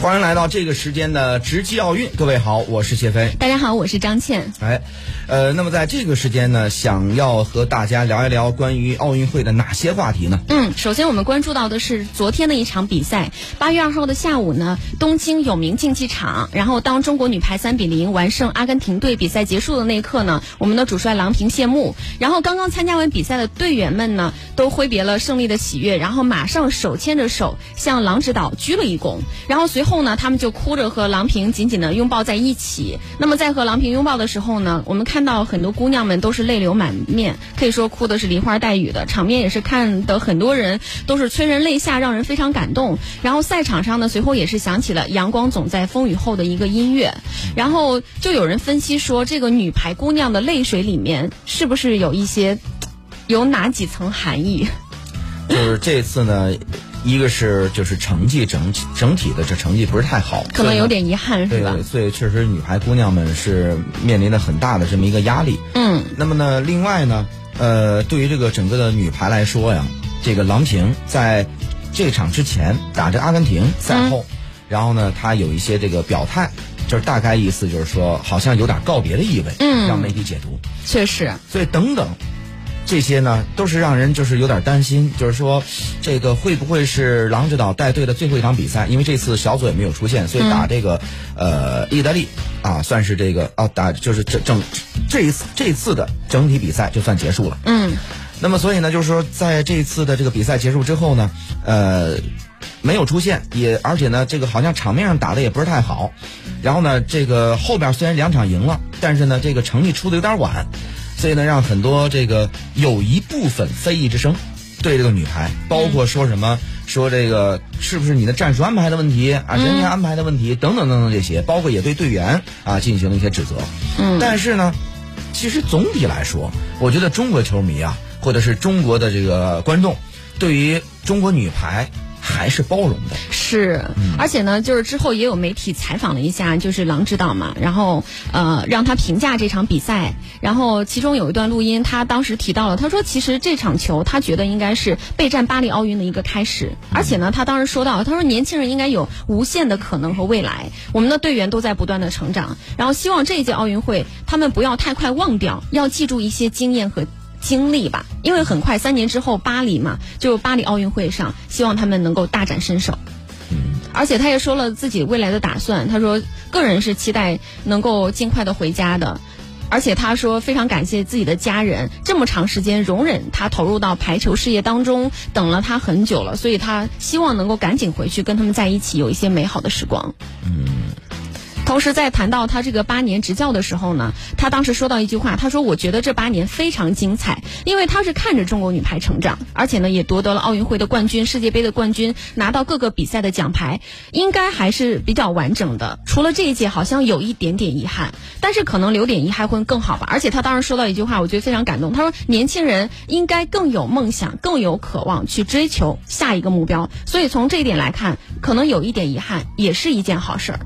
欢迎来到这个时间的直击奥运，各位好，我是谢飞。大家好，我是张倩。哎，呃，那么在这个时间呢，想要和大家聊一聊关于奥运会的哪些话题呢？嗯，首先我们关注到的是昨天的一场比赛，八月二号的下午呢，东京有名竞技场，然后当中国女排三比零完胜阿根廷队，比赛结束的那一刻呢，我们的主帅郎平谢幕，然后刚刚参加完比赛的队员们呢，都挥别了胜利的喜悦，然后马上手牵着手向郎指导鞠了一躬，然后随后后呢，他们就哭着和郎平紧紧的拥抱在一起。那么在和郎平拥抱的时候呢，我们看到很多姑娘们都是泪流满面，可以说哭的是梨花带雨的，场面也是看得很多人都是催人泪下，让人非常感动。然后赛场上呢，随后也是响起了《阳光总在风雨后》的一个音乐，然后就有人分析说，这个女排姑娘的泪水里面是不是有一些有哪几层含义？就是这次呢，一个是就是成绩整整体的这成绩不是太好，可能有点遗憾，是吧？对，所以确实女排姑娘们是面临着很大的这么一个压力。嗯，那么呢，另外呢，呃，对于这个整个的女排来说呀，这个郎平在这场之前打着阿根廷赛后，然后呢，她有一些这个表态，就是大概意思就是说，好像有点告别的意味，嗯让媒体解读。确实，所以等等，这些呢都是让人就是有点担心，就是说这个会不会是郎指导带队的最后一场比赛？因为这次小组也没有出现，所以打这个、呃意大利啊，算是这个啊打就是整整这一次这次的整体比赛就算结束了。嗯那么所以呢，就是说在这一次的这个比赛结束之后呢，呃，没有出现，也而且呢，这个好像场面上打的也不是太好。然后呢，这个后边虽然两场赢了，但是呢，这个成绩出的有点晚，所以呢，让很多这个有一部分非议之声对这个女排，包括说什么、说这个是不是你的战术安排的问题啊，人员安排的问题等等等等这些，包括也对队员啊进行了一些指责。嗯，但是呢，其实总体来说，我觉得中国球迷啊，或者是中国的这个观众，对于中国女排还是包容的。是，而且呢，就是之后也有媒体采访了一下，就是郎指导嘛，然后呃让他评价这场比赛，然后其中有一段录音，他当时提到了，他说其实这场球他觉得应该是备战巴黎奥运的一个开始，而且呢，他当时说到，他说年轻人应该有无限的可能和未来，我们的队员都在不断的成长，然后希望这一届奥运会他们不要太快忘掉，要记住一些经验和。经历吧，因为很快三年之后巴黎嘛，就巴黎奥运会上，希望他们能够大展身手。而且他也说了自己未来的打算，他说个人是期待能够尽快的回家的，而且他说非常感谢自己的家人这么长时间容忍他投入到排球事业当中，等了他很久了，所以他希望能够赶紧回去跟他们在一起，有一些美好的时光。嗯同时，在谈到他这个八年执教的时候呢，他当时说到一句话，他说：“我觉得这八年非常精彩，因为他是看着中国女排成长，而且呢也夺得了奥运会的冠军、世界杯的冠军，拿到各个比赛的奖牌，应该还是比较完整的。除了这一届好像有一点点遗憾，但是可能留点遗憾会更好吧。而且他当时说到一句话，我觉得非常感动，他说年轻人应该更有梦想，更有渴望去追求下一个目标。所以从这一点来看，可能有一点遗憾也是一件好事儿。”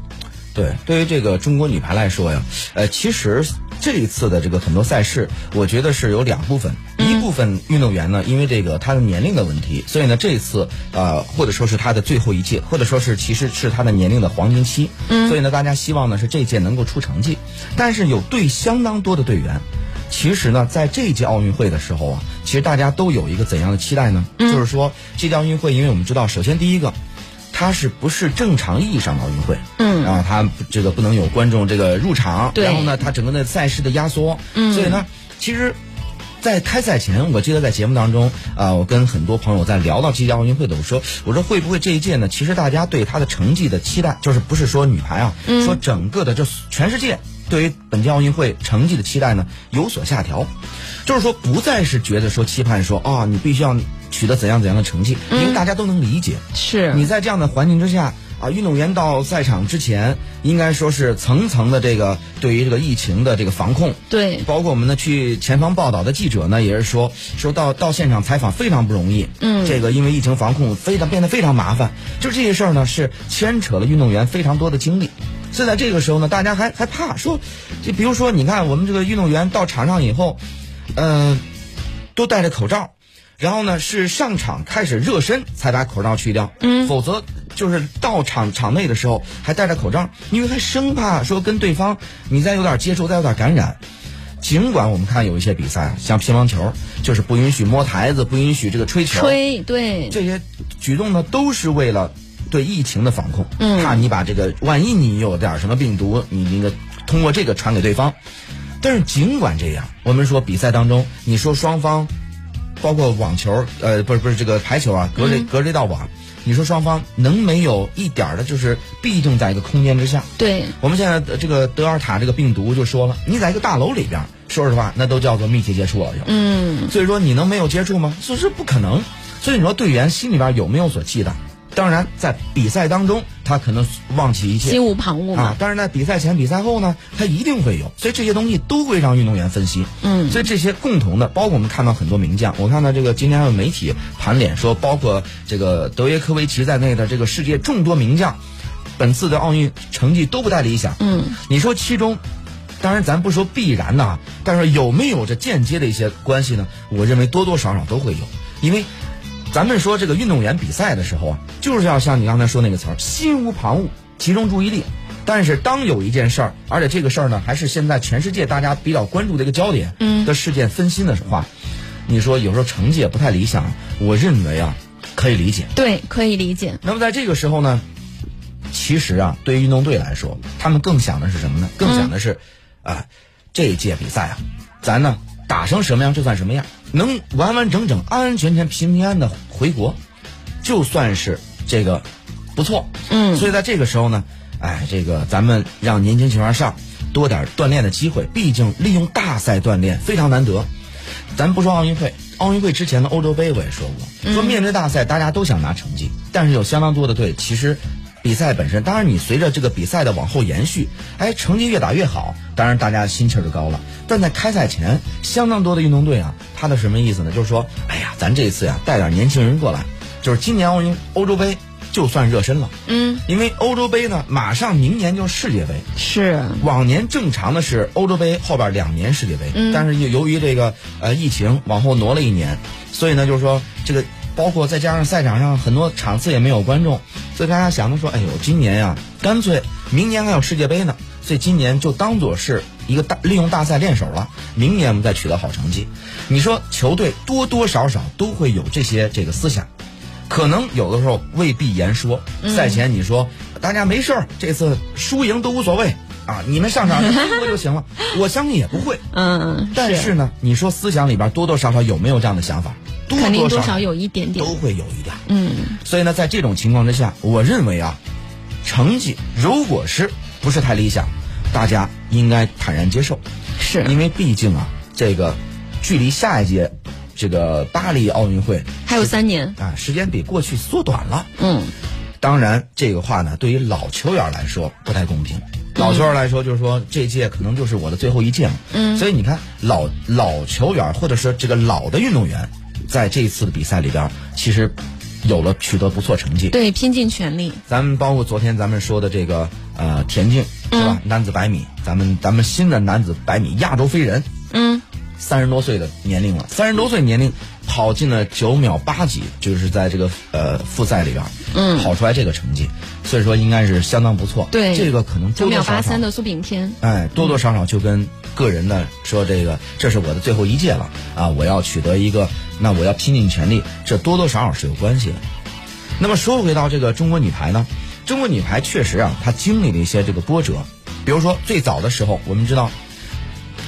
对，对于这个中国女排来说呀，呃，其实这一次的这个很多赛事，我觉得是有两部分，一部分运动员呢，因为这个他的年龄的问题，所以呢，这一次呃，或者说是他的最后一届，或者说是其实是他的年龄的黄金期，嗯，所以呢，大家希望呢是这届能够出成绩，但是有队相当多的队员。其实呢，在这一届奥运会的时候啊，其实大家都有一个怎样的期待呢？就是说，这届奥运会，因为我们知道，首先第一个，它是不是正常意义上的奥运会？嗯然后它这个不能有观众这个入场，然后呢，它整个的赛事的压缩，嗯所以呢，其实。在开赛前，我记得在节目当中，啊、我跟很多朋友在聊到这届奥运会的，我说，我说会不会这一届呢？其实大家对它的成绩的期待，就是不是说女排啊，说整个的这全世界对于本届奥运会成绩的期待呢有所下调，就是说不再是觉得说期盼说啊、你必须要取得怎样怎样的成绩，因为大家都能理解，是。你在这样的环境之下啊，运动员到赛场之前，应该说是层层的这个对于这个疫情的这个防控，对。包括我们呢去前方报道的记者呢，也是说说到到现场采访非常不容易，嗯。这个因为疫情防控非常变得非常麻烦，就这些事儿呢是牵扯了运动员非常多的精力。所以在这个时候呢，大家还还怕说，就比如说，你看我们这个运动员到场上以后，呃，都戴着口罩，然后呢是上场开始热身才把口罩去掉，嗯。否则就是到场场内的时候还戴着口罩，因为他生怕说跟对方你再有点接触，再有点感染。尽管我们看有一些比赛，像乒乓球，就是不允许摸台子，不允许这个吹球，吹对。这些举动呢，都是为了对疫情的防控，嗯。怕你把这个万一你有点什么病毒，你那个通过这个传给对方。但是尽管这样，我们说比赛当中，你说双方，包括网球，呃，不是不是这个排球啊，隔着、隔着一道网，你说双方能没有一点的，就是必定在一个空间之下。对，我们现在这个德尔塔这个病毒就说了，你在一个大楼里边，说实话，那都叫做密切接触了就。嗯，所以说你能没有接触吗？所以说不可能。所以你说队员心里边有没有所忌惮？当然，在比赛当中，他可能忘记一切心无旁骛嘛。啊。当然，在比赛前、比赛后呢，他一定会有。所以这些东西都会让运动员分析。嗯所以这些共同的，包括我们看到很多名将，我看到这个今天还有媒体盘点说，包括这个德约科维奇在内的这个世界众多名将，本次的奥运成绩都不太理想。嗯，你说其中，当然咱不说必然的啊，但是有没有这间接的一些关系呢？我认为多多少少都会有，因为咱们说这个运动员比赛的时候啊，就是要像你刚才说那个词儿，心无旁骛，集中注意力。但是当有一件事儿，而且这个事儿呢，还是现在全世界大家比较关注的一个焦点嗯的事件分心的话，你说有时候成绩也不太理想，我认为啊，可以理解。对，可以理解。那么在这个时候呢，其实啊，对于运动队来说，他们更想的是什么呢？更想的是，啊、这一届比赛啊，咱呢打成什么样就算什么样，能完完整整、安安全全、平平安安的回国，就算是这个不错。嗯所以在这个时候呢，哎，这个咱们让年轻球员上多点锻炼的机会，毕竟利用大赛锻炼非常难得。咱不说奥运会，奥运会之前的欧洲杯我也说过，说面对大赛大家都想拿成绩，但是有相当多的队其实。比赛本身，当然你随着这个比赛的往后延续，哎，成绩越打越好，当然大家心气儿就高了。但在开赛前，相当多的运动队啊，他的什么意思呢？就是说，哎呀，咱这次呀带点年轻人过来，就是今年奥运欧洲杯就算热身了。嗯，因为欧洲杯呢，马上明年就世界杯。是，往年正常的是欧洲杯后边两年世界杯，嗯但是由由于这个呃疫情往后挪了一年，所以呢就是说这个包括再加上赛场上很多场次也没有观众，所以大家想的说，哎呦，今年呀，干脆明年还有世界杯呢，所以今年就当做是一个大利用大赛练手了，明年我们再取得好成绩。你说球队多多少少都会有这些这个思想。可能有的时候未必言说，赛前你说、大家没事儿，这次输赢都无所谓啊，你们上场回国就行了。我相信也不会，嗯，但是呢，你说思想里边多多少少有没有这样的想法？多肯定多少多少有一点点都。会有一点。嗯，所以呢，在这种情况之下，我认为啊，成绩如果是不是太理想，大家应该坦然接受，是因为毕竟啊，这个距离下一届这个巴黎奥运会还有三年。啊，时间比过去缩短了。嗯，当然，这个话呢，对于老球员来说不太公平。老球员来说，就是说这届可能就是我的最后一届了。嗯所以你看，老老球员或者是这个老的运动员，在这一次的比赛里边，其实有了取得不错成绩。对，拼尽全力。咱们包括昨天咱们说的这个呃田径是吧？嗯男子百米，咱们咱们新的男子百米亚洲飞人，嗯，三十多岁的年龄了，三十多岁年龄跑进了九秒八几，就是在这个呃复赛里边，嗯跑出来这个成绩，所以说应该是相当不错。对这个可能九秒八三的苏炳添。哎，多多少少就跟个人的说这个，这是我的最后一届了啊，我要取得一个，那我要拼尽全力，这多多少少是有关系的。那么说回到这个中国女排呢，中国女排确实啊，她经历了一些这个波折，比如说最早的时候，我们知道。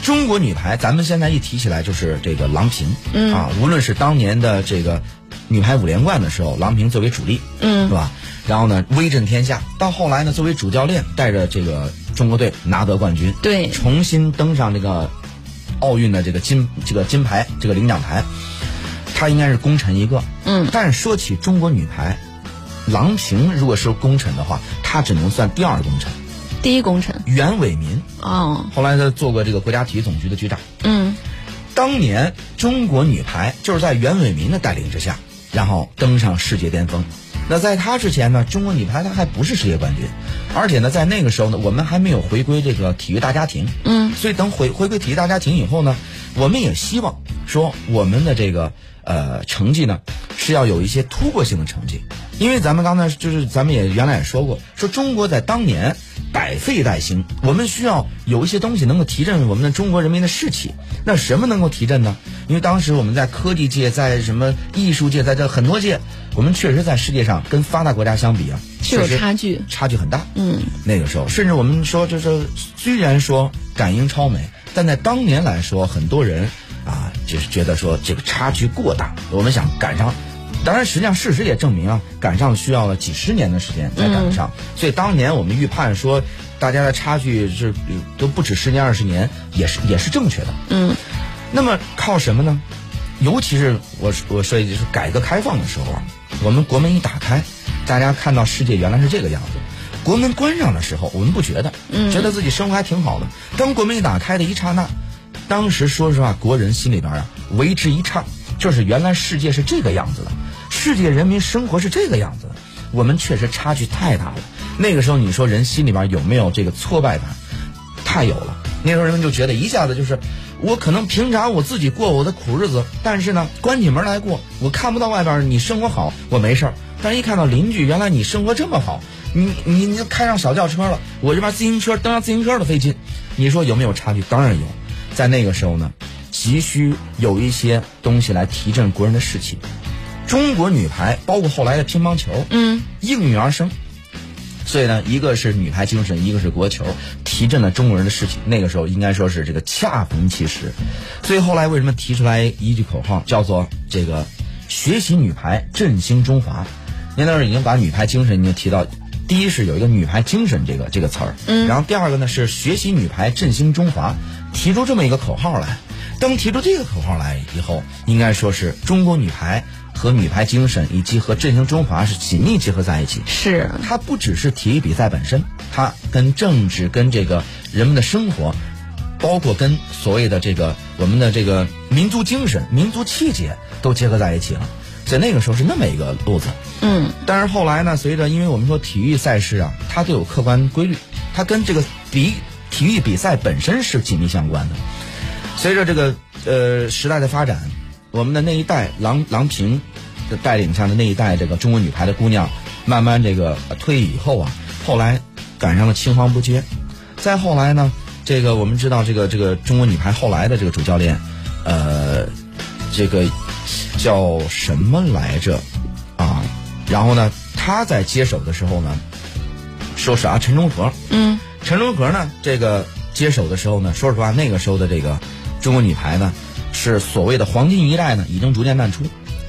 中国女排，咱们现在一提起来就是这个郎平，嗯啊，无论是当年的这个女排五连冠的时候，郎平作为主力，嗯是吧？然后呢，威震天下。到后来呢，作为主教练，带着这个中国队拿得冠军，对重新登上这个奥运的这个金这个金牌这个领奖台，他应该是功臣一个。嗯但是说起中国女排，郎平如果是功臣的话，她只能算第二功臣。第一功臣。袁伟民哦，后来他做过这个国家体育总局的局长。嗯当年中国女排就是在袁伟民的带领之下，然后登上世界巅峰。那在他之前呢，中国女排她还不是世界冠军，而且呢，在那个时候呢，我们还没有回归这个体育大家庭。嗯，所以等回回归体育大家庭以后呢，我们也希望说我们的这个呃成绩呢是要有一些突破性的成绩，因为咱们刚才就是咱们也原来也说过，说中国在当年百废待兴，我们需要有一些东西能够提振我们的中国人民的士气。那什么能够提振呢？因为当时我们在科技界，在什么艺术界，在这很多界，我们确实在世界上跟发达国家相比啊，是有确实差距。差距很大。嗯，那个时候，甚至我们说，就是虽然说赶英超美，但在当年来说，很多人啊，就是觉得说这个差距过大。我们想赶上，当然，实际上事实也证明啊，赶上需要了几十年的时间才赶得上。所以当年我们预判说，大家的差距是呃都不止十年二十年，也是也是正确的。嗯，那么靠什么呢？尤其是我我说一句，是改革开放的时候啊，我们国门一打开，大家看到世界原来是这个样子。国门关上的时候，我们不觉得，觉得自己生活还挺好的。当国门一打开的一刹那，当时说实话，国人心里边啊为之一颤，就是原来世界是这个样子的，世界人民生活是这个样子。我们确实差距太大了。那个时候，你说人心里边有没有这个挫败感？太有了。那时候人们就觉得一下子就是，我可能平常我自己过我的苦日子，但是呢，关起门来过，我看不到外边你生活好，我没事儿。但是一看到邻居，原来你生活这么好，你你你开上小轿车了，我这边自行车蹬上自行车都费劲，你说有没有差距？当然有。在那个时候呢，急需有一些东西来提振国人的士气。中国女排，包括后来的乒乓球，嗯，应运而生。所以呢，一个是女排精神，一个是国球，提振了中国人的士气。那个时候应该说是这个恰逢其时。所以后来为什么提出来一句口号，叫做这个“学习女排，振兴中华”？您那儿已经把女排精神已经提到，第一是有一个女排精神这个这个词儿，嗯然后第二个呢是学习女排，振兴中华，提出这么一个口号来。当提出这个口号来以后，应该说是中国女排和女排精神以及和振兴中华是紧密结合在一起。是，它不只是体育比赛本身，它跟政治、跟这个人们的生活，包括跟所谓的这个我们的这个民族精神、民族气节都结合在一起了。所以那个时候是那么一个路子。嗯，但是后来呢，随着因为我们说体育赛事啊，它都有客观规律，它跟这个比体育比赛本身是紧密相关的。随着这个呃时代的发展，我们的那一代郎郎平的带领下的那一代这个中国女排的姑娘，慢慢这个退役以后啊，后来赶上了青黄不接，再后来呢，这个我们知道这个这个中国女排后来的这个主教练，呃，这个叫什么来着啊？然后呢，他在接手的时候呢，说是啊陈忠和，嗯，陈忠和呢，这个接手的时候呢，说实话，那个时候的这个中国女排呢，是所谓的黄金一代呢，已经逐渐淡出。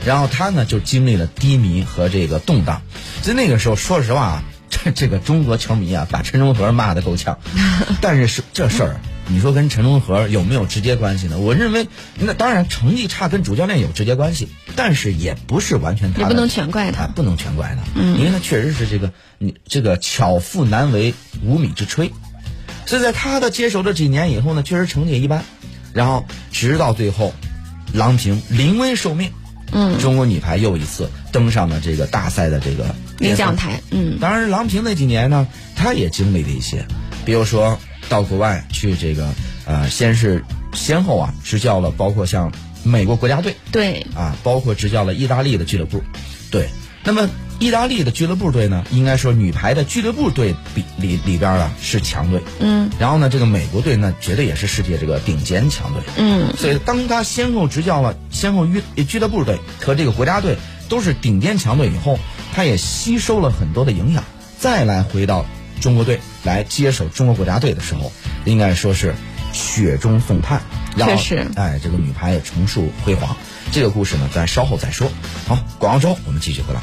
然后他呢，就经历了低迷和这个动荡。所以那个时候，说实话啊，这这个中国球迷啊，把陈忠和骂得够呛。但是是这事儿，你说跟陈忠和有没有直接关系呢？我认为，那当然成绩差跟主教练有直接关系，但是也不是完全他不能全怪他啊，不能全怪他，嗯，因为他确实是这个你这个巧妇难为无米之炊，所以在他的接手这几年以后呢，确实成绩也一般，然后直到最后，郎平临危受命，嗯，中国女排又一次登上了这个大赛的这个领奖台，嗯，当然，郎平那几年呢，她也经历了一些，比如说到国外去这个呃，先是先后啊执教了，包括像美国国家队对，啊，包括执教了意大利的俱乐部，对。那么意大利的俱乐部队呢，应该说女排的俱乐部队比里里边啊是强队，嗯然后呢，这个美国队呢，绝对也是世界这个顶尖强队，嗯，所以当他先后执教了先后俱俱乐部队和这个国家队都是顶尖强队以后，他也吸收了很多的营养，再来回到中国队来接手中国国家队的时候，应该说是雪中送炭，然后确实哎，这个女排也重塑辉煌。这个故事呢，咱稍后再说。好，广告之后我们继续回来。